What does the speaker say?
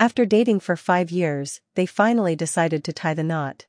After dating for five years, they finally decided to tie the knot.